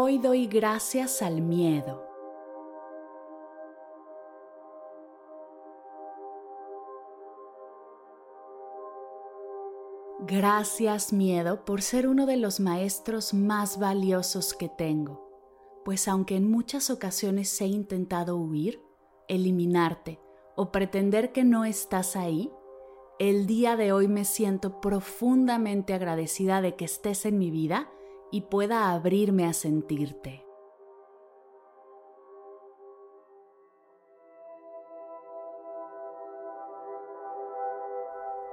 Hoy doy gracias al miedo. Gracias miedo por ser uno de los maestros más valiosos que tengo, pues aunque en muchas ocasiones he intentado huir, eliminarte o pretender que no estás ahí, el día de hoy me siento profundamente agradecida de que estés en mi vida y pueda abrirme a sentirte.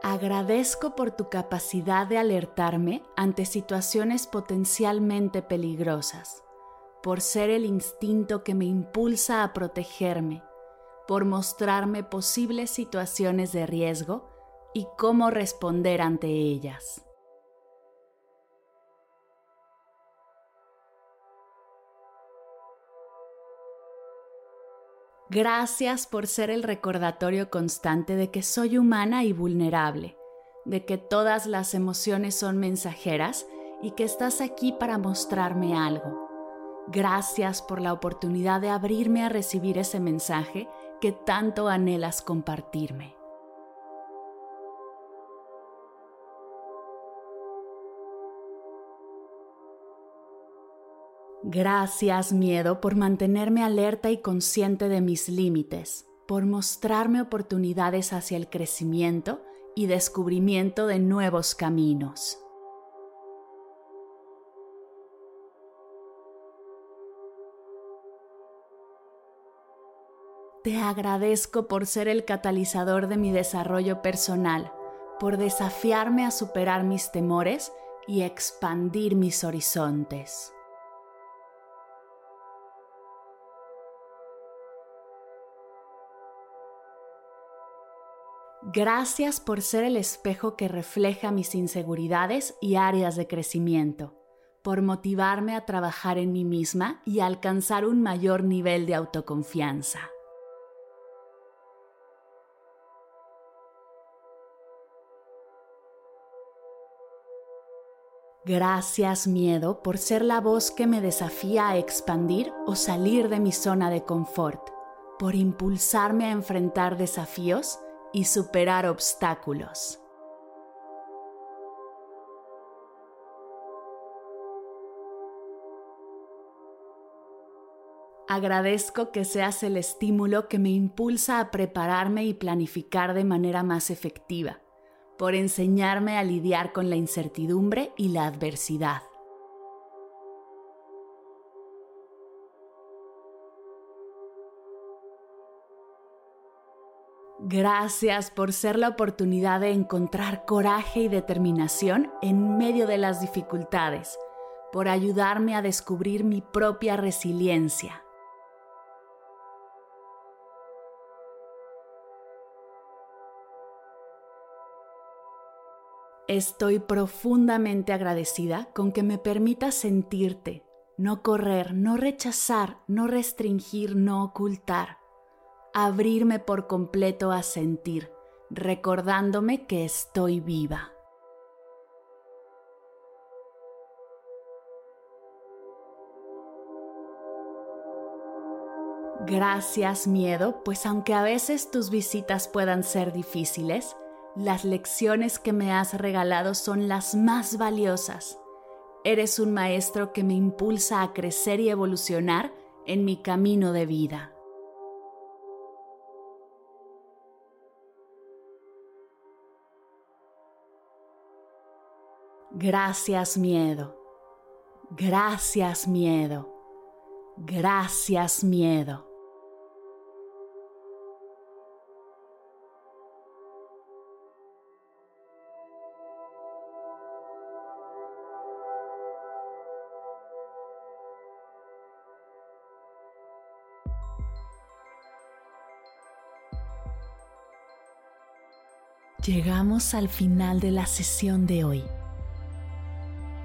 Agradezco por tu capacidad de alertarme ante situaciones potencialmente peligrosas, por ser el instinto que me impulsa a protegerme, por mostrarme posibles situaciones de riesgo y cómo responder ante ellas. Gracias por ser el recordatorio constante de que soy humana y vulnerable, de que todas las emociones son mensajeras y que estás aquí para mostrarme algo. Gracias por la oportunidad de abrirme a recibir ese mensaje que tanto anhelas compartirme. Gracias miedo por mantenerme alerta y consciente de mis límites, por mostrarme oportunidades hacia el crecimiento y descubrimiento de nuevos caminos. Te agradezco por ser el catalizador de mi desarrollo personal, por desafiarme a superar mis temores y expandir mis horizontes. Gracias por ser el espejo que refleja mis inseguridades y áreas de crecimiento, por motivarme a trabajar en mí misma y alcanzar un mayor nivel de autoconfianza. Gracias miedo por ser la voz que me desafía a expandir o salir de mi zona de confort, por impulsarme a enfrentar desafíos y superar obstáculos. Agradezco que seas el estímulo que me impulsa a prepararme y planificar de manera más efectiva, por enseñarme a lidiar con la incertidumbre y la adversidad. Gracias por ser la oportunidad de encontrar coraje y determinación en medio de las dificultades, por ayudarme a descubrir mi propia resiliencia. Estoy profundamente agradecida con que me permitas sentirte, no correr, no rechazar, no restringir, no ocultar abrirme por completo a sentir, recordándome que estoy viva. Gracias miedo, pues aunque a veces tus visitas puedan ser difíciles, las lecciones que me has regalado son las más valiosas. Eres un maestro que me impulsa a crecer y evolucionar en mi camino de vida. Gracias miedo. Gracias miedo. Gracias miedo. Llegamos al final de la sesión de hoy